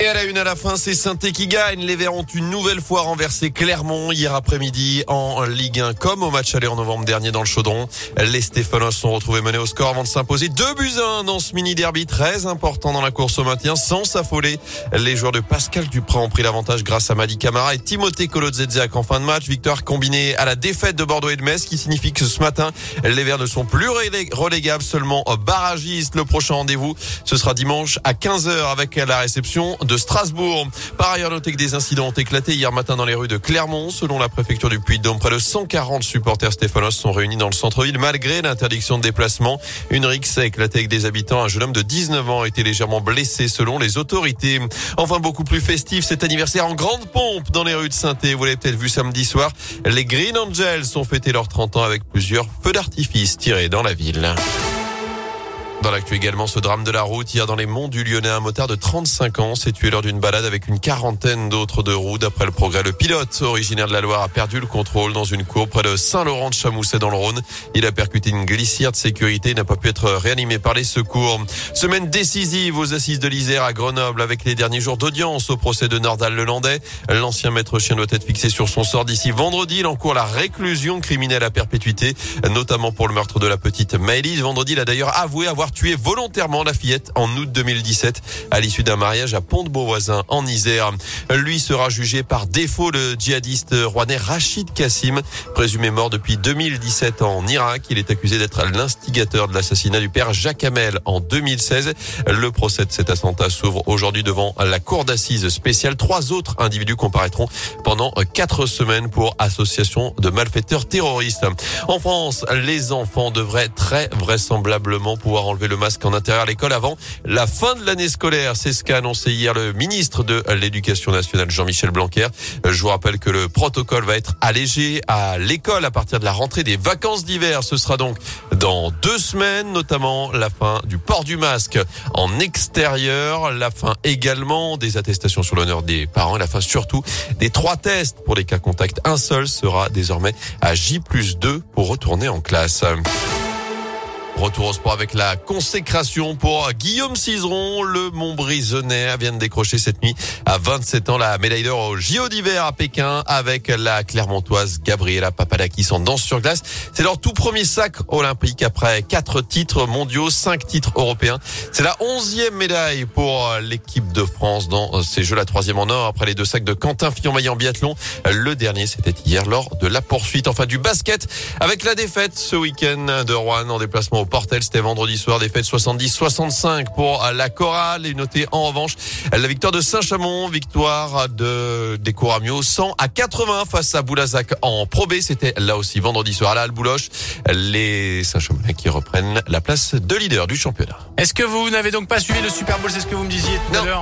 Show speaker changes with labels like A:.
A: Et à la une à la fin, c'est saint qui gagne. Les Verts ont une nouvelle fois renversé Clermont hier après-midi en Ligue 1, comme au match aller en novembre dernier dans le Chaudron. Les Stéphanos sont retrouvés menés au score avant de s'imposer 2 buts à 1 dans ce mini-derby très important dans la course au maintien sans s'affoler. Les joueurs de Pascal Duprat ont pris l'avantage grâce à Madi Camara et Timothée Kolodzedziak en fin de match. Victoire combinée à la défaite de Bordeaux et de Metz qui signifie que ce matin, les Verts ne sont plus relégables, seulement barragistes. Le prochain rendez-vous, ce sera dimanche à 15h avec la réception de Strasbourg. Par ailleurs, notez que des incidents ont éclaté hier matin dans les rues de Clermont. Selon la préfecture du Puy-de-Dôme, près de 140 supporters Stéphanos sont réunis dans le centre-ville malgré l'interdiction de déplacement. Une rixe a éclaté avec des habitants. Un jeune homme de 19 ans a été légèrement blessé selon les autorités. Enfin, beaucoup plus festif, cet anniversaire en grande pompe dans les rues de saint Vous l'avez peut-être vu samedi soir. Les Green Angels ont fêté leurs 30 ans avec plusieurs feux d'artifice tirés dans la ville. Dans l'actu également, ce drame de la route. Hier, dans les monts du Lyonnais, un motard de 35 ans s'est tué lors d'une balade avec une quarantaine d'autres de roues. D'après le progrès, le pilote, originaire de la Loire, a perdu le contrôle dans une cour près de Saint-Laurent de Chamousset dans le Rhône. Il a percuté une glissière de sécurité et n'a pas pu être réanimé par les secours. Semaine décisive aux assises de l'Isère à Grenoble avec les derniers jours d'audience au procès de Nordal Lelandais. L'ancien maître chien doit être fixé sur son sort d'ici vendredi. Il encourt la réclusion criminelle à perpétuité, notamment pour le meurtre de la petite Maëlys. Vendredi, il a d'ailleurs avoué avoir tué volontairement la fillette en août 2017 à l'issue d'un mariage à Pont-de-Beauvoisin en Isère. Lui sera jugé par défaut le djihadiste rouennais Rachid Kassim, présumé mort depuis 2017 en Irak. Il est accusé d'être l'instigateur de l'assassinat du père Jacques Hamel en 2016. Le procès de cet attentat s'ouvre aujourd'hui devant la cour d'assises spéciale. Trois autres individus comparaîtront pendant quatre semaines pour association de malfaiteurs terroristes. En France, les enfants devraient très vraisemblablement pouvoir enlever le masque en intérieur à l'école avant la fin de l'année scolaire. C'est ce qu'a annoncé hier le ministre de l'Éducation nationale, Jean-Michel Blanquer. Je vous rappelle que le protocole va être allégé à l'école à partir de la rentrée des vacances d'hiver. Ce sera donc dans deux semaines, notamment la fin du port du masque en extérieur, la fin également des attestations sur l'honneur des parents et la fin surtout des trois tests pour les cas contacts. Un seul sera désormais à J plus 2 pour retourner en classe. Retour au sport avec la consécration pour Guillaume Cizeron. Le Montbrisonnais vient de décrocher cette nuit à 27 ans la médaille d'or au JO d'hiver à Pékin avec la Clermontoise Gabriela Papadakis en danse sur glace. C'est leur tout premier sac olympique après quatre titres mondiaux, cinq titres européens. C'est la onzième médaille pour l'équipe de France dans ces Jeux, la troisième en or après les deux sacs de Quentin Fillon-Maillet en biathlon. Le dernier, c'était hier lors de la poursuite. Enfin, du basket avec la défaite ce week-end de Rouen en déplacement au Portel. C'était vendredi soir, défaite 70-65 pour la chorale. Et notez en revanche la victoire de Saint-Chamond, victoire de des Couramio 100 à 80 face à Boulazac en Pro B. C'était là aussi vendredi soir à la Bouloche. Les Saint-Chamond qui reprennent la place de leader du championnat.
B: Est-ce que vous n'avez donc pas suivi le Super Bowl? C'est ce que vous me disiez tout à l'heure.